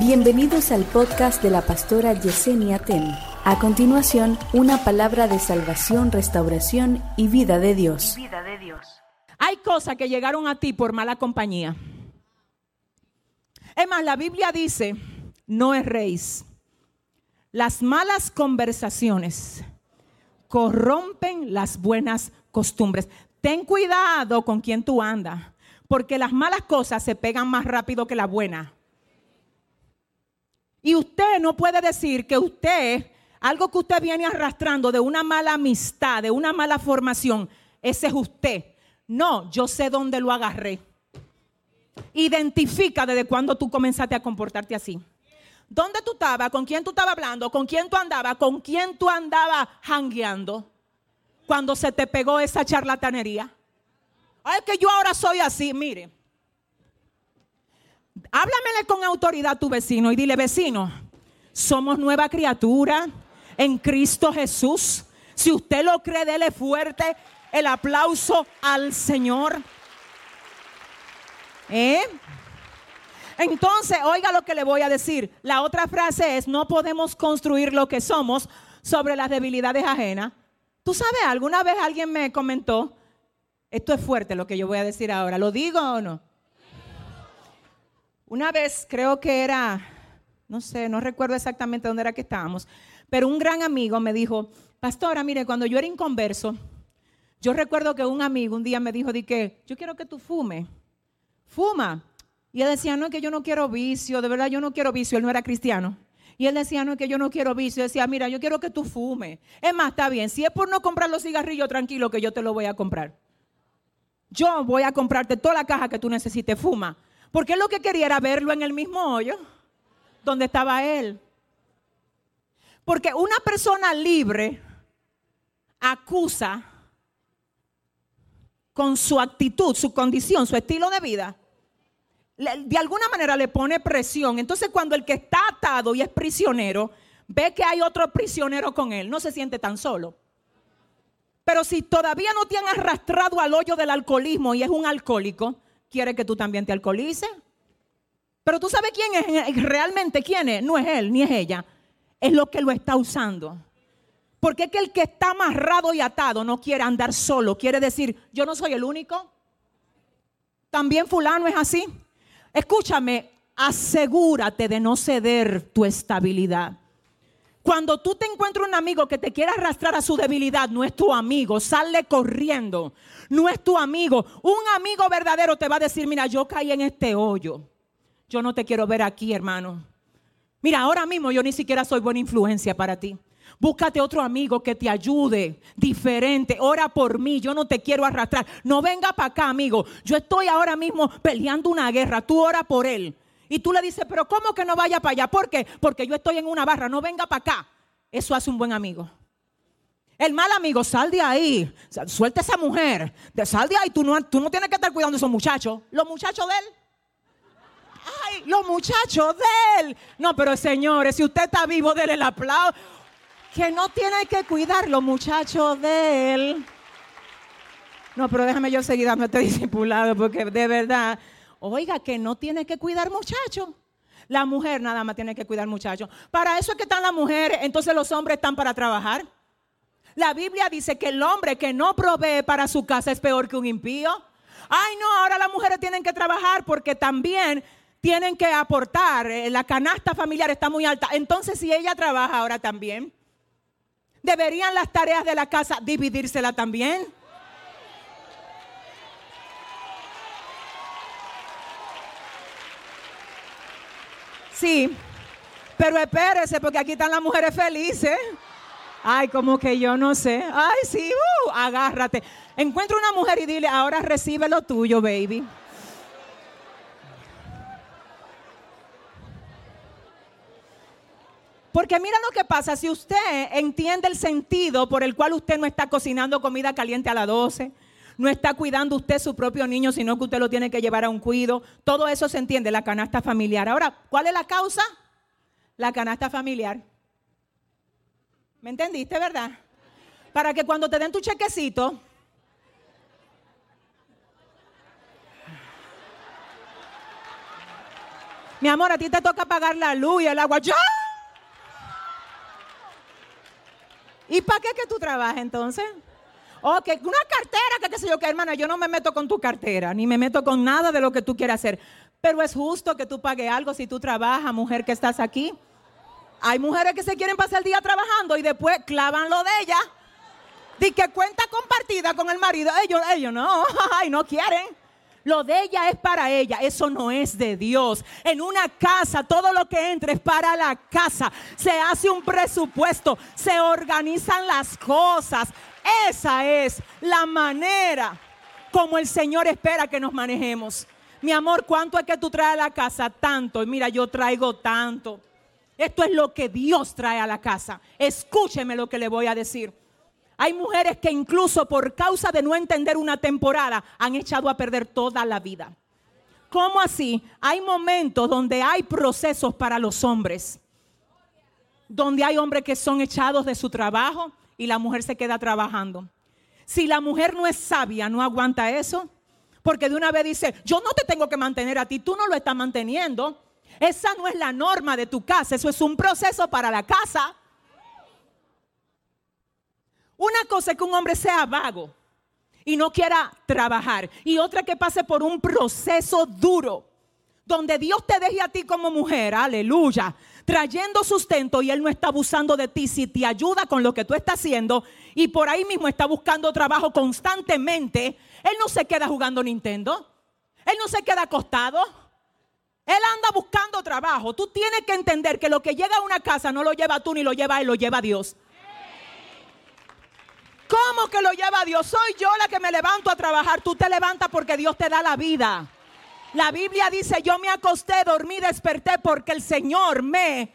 Bienvenidos al podcast de la pastora Yesenia Ten. A continuación, una palabra de salvación, restauración y vida de Dios. vida de Dios. Hay cosas que llegaron a ti por mala compañía. Es más, la Biblia dice, no erréis. Las malas conversaciones corrompen las buenas costumbres. Ten cuidado con quien tú andas, porque las malas cosas se pegan más rápido que las buenas. Y usted no puede decir que usted, algo que usted viene arrastrando de una mala amistad, de una mala formación, ese es usted. No, yo sé dónde lo agarré. Identifica desde cuándo tú comenzaste a comportarte así. ¿Dónde tú estabas? ¿Con quién tú estabas hablando? ¿Con quién tú andabas? ¿Con quién tú andabas hangueando? Cuando se te pegó esa charlatanería. Ay, que yo ahora soy así. Mire, háblamele con autoridad a tu vecino y dile, vecino, somos nueva criatura en Cristo Jesús. Si usted lo cree, dele fuerte el aplauso al Señor. ¿Eh? Entonces, oiga lo que le voy a decir. La otra frase es, no podemos construir lo que somos sobre las debilidades ajenas. ¿Tú sabes? Alguna vez alguien me comentó, esto es fuerte lo que yo voy a decir ahora, ¿lo digo o no? Una vez creo que era, no sé, no recuerdo exactamente dónde era que estábamos, pero un gran amigo me dijo, pastora, mire, cuando yo era inconverso, yo recuerdo que un amigo un día me dijo, di que yo quiero que tú fumes, fuma. Y él decía, no, es que yo no quiero vicio, de verdad yo no quiero vicio, él no era cristiano. Y él decía, no, es que yo no quiero vicio. decía, mira, yo quiero que tú fumes. Es más, está bien, si es por no comprar los cigarrillos, tranquilo, que yo te lo voy a comprar. Yo voy a comprarte toda la caja que tú necesites, fuma. Porque lo que quería era verlo en el mismo hoyo donde estaba él. Porque una persona libre acusa con su actitud, su condición, su estilo de vida, de alguna manera le pone presión. Entonces cuando el que está atado y es prisionero, ve que hay otro prisionero con él, no se siente tan solo. Pero si todavía no te han arrastrado al hoyo del alcoholismo y es un alcohólico, quiere que tú también te alcoholices. Pero tú sabes quién es realmente quién es. No es él ni es ella. Es lo que lo está usando. Porque es que el que está amarrado y atado no quiere andar solo. Quiere decir, yo no soy el único. También fulano es así. Escúchame, asegúrate de no ceder tu estabilidad. Cuando tú te encuentras un amigo que te quiere arrastrar a su debilidad, no es tu amigo, sale corriendo. No es tu amigo. Un amigo verdadero te va a decir, mira, yo caí en este hoyo. Yo no te quiero ver aquí, hermano. Mira, ahora mismo yo ni siquiera soy buena influencia para ti. Búscate otro amigo que te ayude, diferente. Ora por mí, yo no te quiero arrastrar. No venga para acá, amigo. Yo estoy ahora mismo peleando una guerra. Tú ora por él. Y tú le dices, pero ¿cómo que no vaya para allá? ¿Por qué? Porque yo estoy en una barra, no venga para acá. Eso hace un buen amigo. El mal amigo, sal de ahí, suelta a esa mujer, sal de ahí, tú no, tú no tienes que estar cuidando a esos muchachos. Los muchachos de él. Ay, los muchachos de él. No, pero señores, si usted está vivo, déle el aplauso. Que no tiene que cuidar los muchachos de él. No, pero déjame yo seguir dando este discipulado porque de verdad Oiga, que no tiene que cuidar muchachos. La mujer nada más tiene que cuidar muchachos. Para eso es que están las mujeres, entonces los hombres están para trabajar. La Biblia dice que el hombre que no provee para su casa es peor que un impío. Ay, no, ahora las mujeres tienen que trabajar porque también tienen que aportar. Eh, la canasta familiar está muy alta. Entonces, si ella trabaja ahora también, ¿deberían las tareas de la casa dividírsela también? Sí, pero espérese porque aquí están las mujeres felices. Ay, como que yo no sé. Ay, sí, uh, agárrate. Encuentra una mujer y dile, ahora recibe lo tuyo, baby. Porque mira lo que pasa, si usted entiende el sentido por el cual usted no está cocinando comida caliente a las 12, no está cuidando usted su propio niño, sino que usted lo tiene que llevar a un cuido. Todo eso se entiende, la canasta familiar. Ahora, ¿cuál es la causa? La canasta familiar. ¿Me entendiste, verdad? Para que cuando te den tu chequecito, Mi amor, a ti te toca pagar la luz y el agua. ¡Ya! ¿Y para qué que tú trabajas entonces? Ok, una cartera, que qué sé yo, que hermana, yo no me meto con tu cartera, ni me meto con nada de lo que tú quieras hacer. Pero es justo que tú pagues algo si tú trabajas, mujer que estás aquí. Hay mujeres que se quieren pasar el día trabajando y después clavan lo de ella. Di que cuenta compartida con el marido. Ellos, ellos no, ay, no quieren. Lo de ella es para ella, eso no es de Dios. En una casa, todo lo que entra es para la casa. Se hace un presupuesto, se organizan las cosas. Esa es la manera como el Señor espera que nos manejemos. Mi amor, ¿cuánto es que tú traes a la casa? Tanto. Mira, yo traigo tanto. Esto es lo que Dios trae a la casa. Escúcheme lo que le voy a decir. Hay mujeres que incluso por causa de no entender una temporada han echado a perder toda la vida. ¿Cómo así? Hay momentos donde hay procesos para los hombres. Donde hay hombres que son echados de su trabajo y la mujer se queda trabajando. Si la mujer no es sabia, no aguanta eso. Porque de una vez dice, yo no te tengo que mantener a ti, tú no lo estás manteniendo. Esa no es la norma de tu casa, eso es un proceso para la casa. Una cosa es que un hombre sea vago y no quiera trabajar. Y otra que pase por un proceso duro. Donde Dios te deje a ti como mujer, aleluya, trayendo sustento y Él no está abusando de ti si te ayuda con lo que tú estás haciendo y por ahí mismo está buscando trabajo constantemente. Él no se queda jugando Nintendo. Él no se queda acostado. Él anda buscando trabajo. Tú tienes que entender que lo que llega a una casa no lo lleva tú ni lo lleva Él, lo lleva Dios. ¿Cómo que lo lleva Dios? Soy yo la que me levanto a trabajar. Tú te levantas porque Dios te da la vida. La Biblia dice, yo me acosté, dormí, desperté porque el Señor me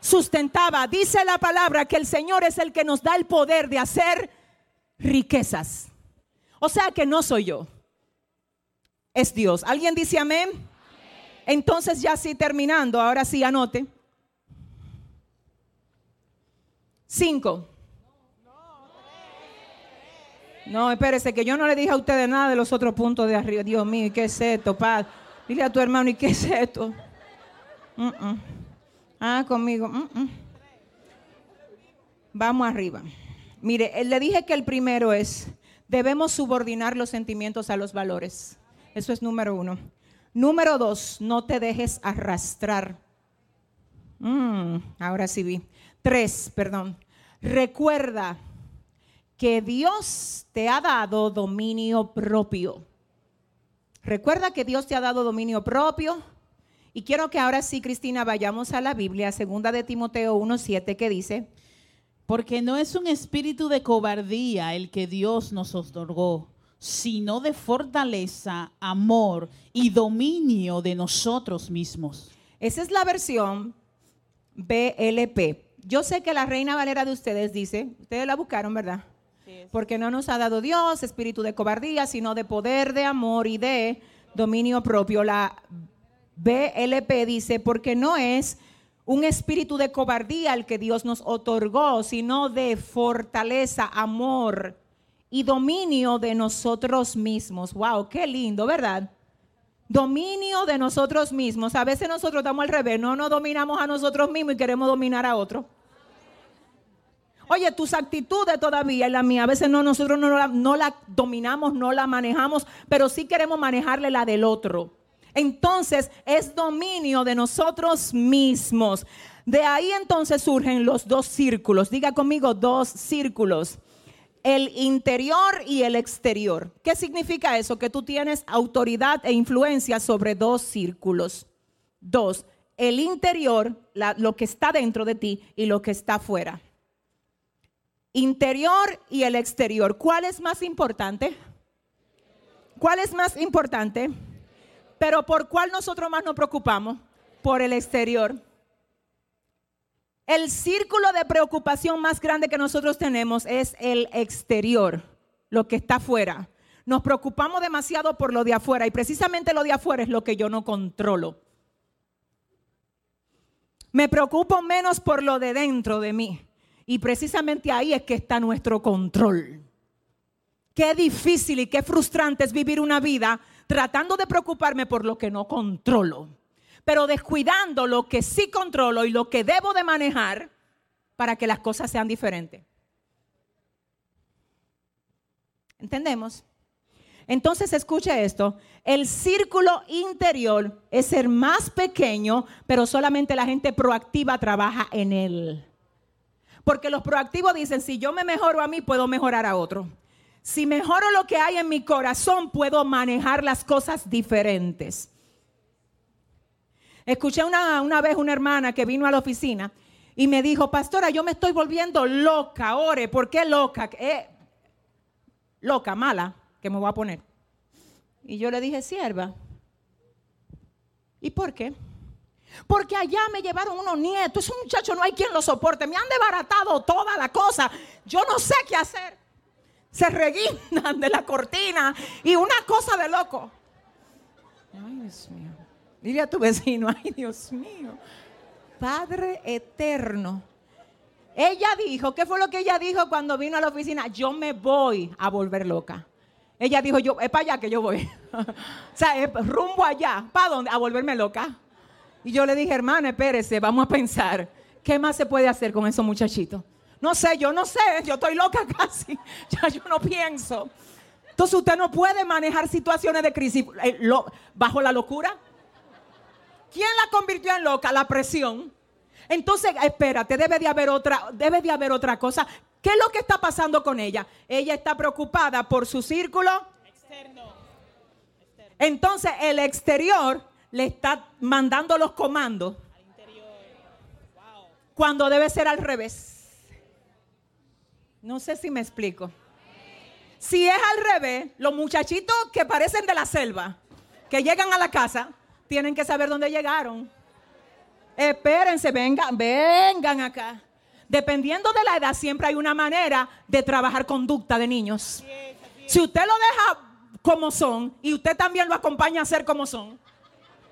sustentaba. Dice la palabra que el Señor es el que nos da el poder de hacer riquezas. O sea que no soy yo. Es Dios. ¿Alguien dice amén? Entonces ya sí terminando, ahora sí anote. Cinco. No, espérese, que yo no le dije a ustedes nada de los otros puntos de arriba. Dios mío, qué es esto, paz? Dile a tu hermano, ¿y qué es esto? Ah, conmigo. Vamos arriba. Mire, le dije que el primero es, debemos subordinar los sentimientos a los valores. Eso es número uno. Número dos, no te dejes arrastrar. Mm, ahora sí vi. Tres, perdón. Recuerda que Dios te ha dado dominio propio. Recuerda que Dios te ha dado dominio propio. Y quiero que ahora sí, Cristina, vayamos a la Biblia, segunda de Timoteo 1.7, que dice, porque no es un espíritu de cobardía el que Dios nos otorgó, sino de fortaleza, amor y dominio de nosotros mismos. Esa es la versión BLP. Yo sé que la Reina Valera de ustedes dice, ustedes la buscaron, ¿verdad? Porque no nos ha dado Dios espíritu de cobardía, sino de poder, de amor y de dominio propio. La BLP dice, porque no es un espíritu de cobardía el que Dios nos otorgó, sino de fortaleza, amor y dominio de nosotros mismos. Wow, qué lindo, ¿verdad? Dominio de nosotros mismos. A veces nosotros estamos al revés, no nos dominamos a nosotros mismos y queremos dominar a otros. Oye, tus actitudes todavía y la mía, a veces no, nosotros no la, dominamos, no la manejamos, pero sí queremos manejarle la del otro. Entonces es dominio de nosotros mismos. De ahí entonces surgen los dos círculos. Diga conmigo dos círculos. El interior y el exterior. ¿Qué significa eso? Que tú tienes autoridad e influencia sobre dos círculos. Dos, el interior, lo que está dentro de ti y lo que está afuera interior y el exterior. ¿Cuál es más importante? ¿Cuál es más importante? Pero ¿por cuál nosotros más nos preocupamos? Por el exterior. El círculo de preocupación más grande que nosotros tenemos es el exterior, lo que está afuera. Nos preocupamos demasiado por lo de afuera y precisamente lo de afuera es lo que yo no controlo. Me preocupo menos por lo de dentro de mí. Y precisamente ahí es que está nuestro control. Qué difícil y qué frustrante es vivir una vida tratando de preocuparme por lo que no controlo. pero descuidando lo que sí controlo y lo que debo de manejar para que las cosas sean diferentes. ¿Entendemos? Entonces escuche esto, el círculo interior es ser más pequeño, pero solamente la gente proactiva trabaja en él. Porque los proactivos dicen, si yo me mejoro a mí, puedo mejorar a otro. Si mejoro lo que hay en mi corazón, puedo manejar las cosas diferentes. Escuché una, una vez una hermana que vino a la oficina y me dijo, pastora, yo me estoy volviendo loca, ore, ¿por qué loca? Eh, loca, mala, que me voy a poner. Y yo le dije, sierva, ¿y por qué? Porque allá me llevaron unos nietos, ese muchacho no hay quien lo soporte, me han desbaratado toda la cosa, yo no sé qué hacer. Se reguindan de la cortina y una cosa de loco. Ay, Dios mío. Dile a tu vecino, ay, Dios mío. Padre eterno. Ella dijo, ¿qué fue lo que ella dijo cuando vino a la oficina? Yo me voy a volver loca. Ella dijo, yo, es para allá que yo voy. o sea, es rumbo allá. ¿Para dónde? A volverme loca. Y yo le dije, hermana, espérese, vamos a pensar. ¿Qué más se puede hacer con esos muchachitos? No sé, yo no sé, yo estoy loca casi. Ya yo no pienso. Entonces usted no puede manejar situaciones de crisis eh, bajo la locura. ¿Quién la convirtió en loca? La presión. Entonces, espérate, debe de haber otra, debe de haber otra cosa. ¿Qué es lo que está pasando con ella? Ella está preocupada por su círculo externo. Entonces, el exterior le está mandando los comandos. Cuando debe ser al revés. No sé si me explico. Si es al revés, los muchachitos que parecen de la selva, que llegan a la casa, tienen que saber dónde llegaron. Espérense, vengan, vengan acá. Dependiendo de la edad, siempre hay una manera de trabajar conducta de niños. Si usted lo deja como son y usted también lo acompaña a ser como son.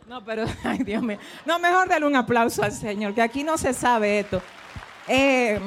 No, pero, ay Dios mío. No, mejor darle un aplauso al Señor, que aquí no se sabe esto. Eh,